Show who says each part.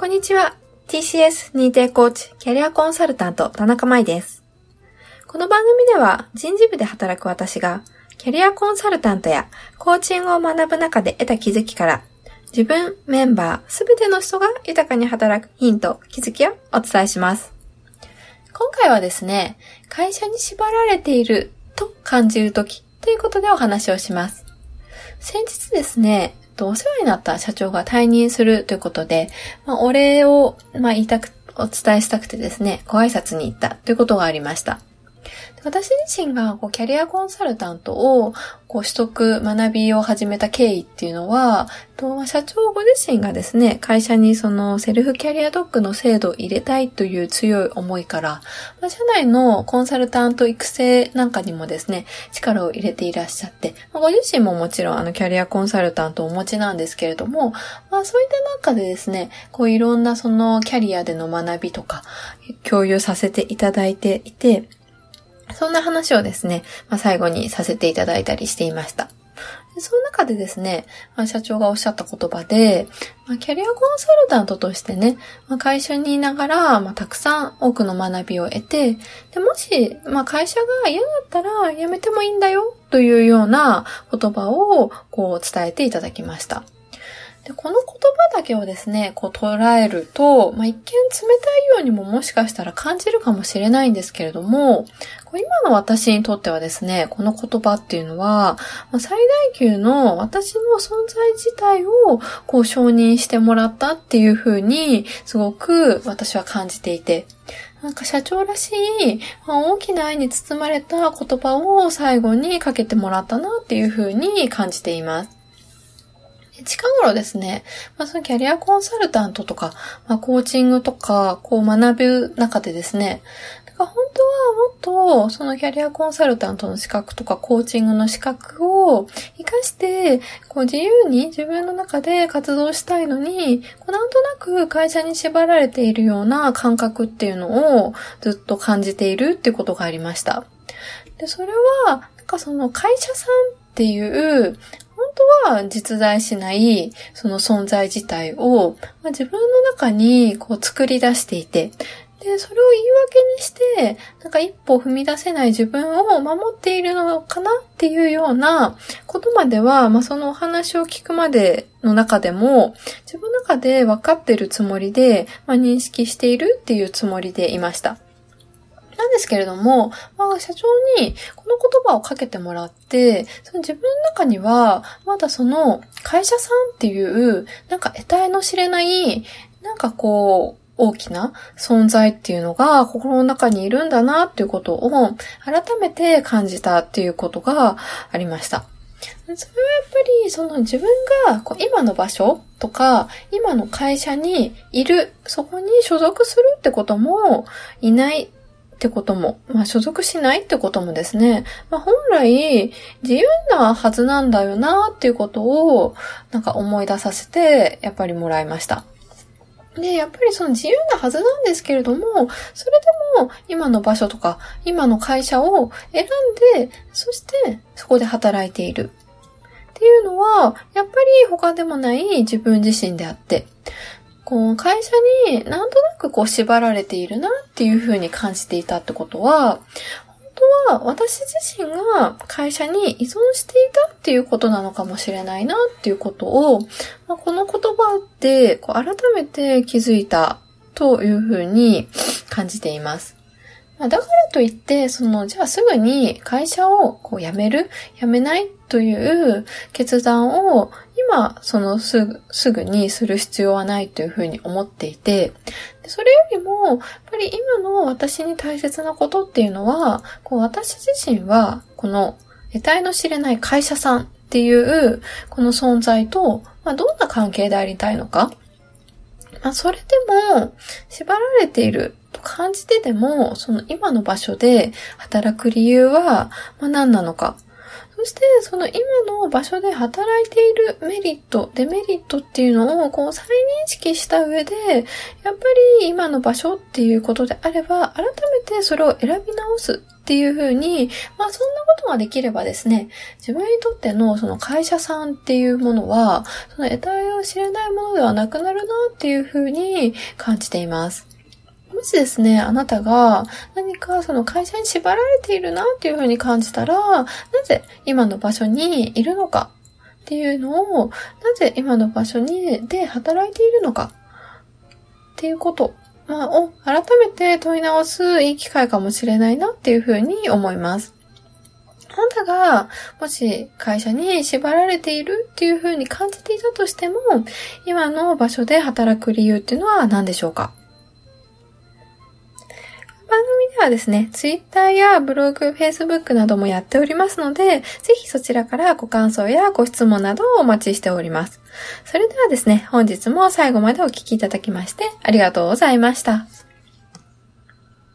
Speaker 1: こんにちは。TCS 認定コーチ、キャリアコンサルタント、田中舞です。この番組では人事部で働く私が、キャリアコンサルタントやコーチングを学ぶ中で得た気づきから、自分、メンバー、すべての人が豊かに働くヒント、気づきをお伝えします。今回はですね、会社に縛られていると感じるときということでお話をします。先日ですね、と、お世話になった社長が退任するということで、まあ、お礼を、まあ、言いたく、お伝えしたくてですね、ご挨拶に行ったということがありました。私自身がこうキャリアコンサルタントをこう取得、学びを始めた経緯っていうのは、と社長ご自身がですね、会社にそのセルフキャリアドッグの制度を入れたいという強い思いから、まあ、社内のコンサルタント育成なんかにもですね、力を入れていらっしゃって、まあ、ご自身ももちろんあのキャリアコンサルタントをお持ちなんですけれども、まあそういった中でですね、こういろんなそのキャリアでの学びとか共有させていただいていて、そんな話をですね、まあ、最後にさせていただいたりしていました。その中でですね、まあ、社長がおっしゃった言葉で、まあ、キャリアコンサルタントとしてね、まあ、会社にいながら、ま、たくさん多くの学びを得て、でもし、ま、会社が嫌だったら辞めてもいいんだよというような言葉をこう伝えていただきました。でこの言葉だけをですね、こう捉えると、まあ、一見冷たいようにももしかしたら感じるかもしれないんですけれども、こう今の私にとってはですね、この言葉っていうのは、まあ最大級の私の存在自体をこう承認してもらったっていう風に、すごく私は感じていて、なんか社長らしい、まあ大きな愛に包まれた言葉を最後にかけてもらったなっていう風に感じています。近頃ですね、まあ、そのキャリアコンサルタントとか、まあ、コーチングとか、こう学ぶ中でですね、だから本当はもっとそのキャリアコンサルタントの資格とかコーチングの資格を活かして、こう自由に自分の中で活動したいのに、こうなんとなく会社に縛られているような感覚っていうのをずっと感じているっていうことがありました。で、それは、なんかその会社さんっていう、本当は実在しないその存在自体を、まあ、自分の中にこう作り出していて、で、それを言い訳にして、なんか一歩踏み出せない自分を守っているのかなっていうようなことまでは、まあそのお話を聞くまでの中でも、自分の中で分かってるつもりで、まあ認識しているっていうつもりでいました。なんですけれども、まあ、社長にこの言葉をかけてもらって、その自分の中には、まだその会社さんっていう、なんか得体の知れない、なんかこう、大きな存在っていうのが心の中にいるんだなっていうことを改めて感じたっていうことがありました。それはやっぱり、その自分がこう今の場所とか、今の会社にいる、そこに所属するってことも、いないってことも、まあ所属しないってこともですね、まあ本来自由なはずなんだよなっていうことを、なんか思い出させて、やっぱりもらいました。で、やっぱりその自由なはずなんですけれども、それでも今の場所とか、今の会社を選んで、そしてそこで働いている。っていうのは、やっぱり他でもない自分自身であって、こう、会社になんとなくこう縛られているなっていうふうに感じていたってことは、本当は私自身が会社に依存していたっていうことなのかもしれないなっていうことを、まあ、この言葉でこう改めて気づいたというふうに感じています。まだからといって、その、じゃあすぐに会社をこう辞める？辞めないという決断を今、そのすぐ、すぐにする必要はないというふうに思っていて、それよりも、やっぱり今の私に大切なことっていうのは、こう私自身は、この得体の知れない会社さんっていう、この存在と、まあ、どんな関係でありたいのか。まあ、それでも、縛られていると感じてでも、その今の場所で働く理由は、ま、何なのか。そして、その今の場所で働いているメリット、デメリットっていうのをこう再認識した上で、やっぱり今の場所っていうことであれば、改めてそれを選び直すっっていうふうに、まあそんなことができればですね、自分にとってのその会社さんっていうものは、その得体を知れないものではなくなるなっていうふうに感じています。もしですね、あなたが何かその会社に縛られているなっていうふうに感じたら、なぜ今の場所にいるのかっていうのを、なぜ今の場所にで働いているのかっていうことまあ、を改めて問い直すいい機会かもしれないなっていうふうに思います。あなたが、もし会社に縛られているっていうふうに感じていたとしても、今の場所で働く理由っていうのは何でしょうか？ではですね、Twitter やブログ、Facebook などもやっておりますので、ぜひそちらからご感想やご質問などをお待ちしております。それではですね、本日も最後までお聴きいただきましてありがとうございました。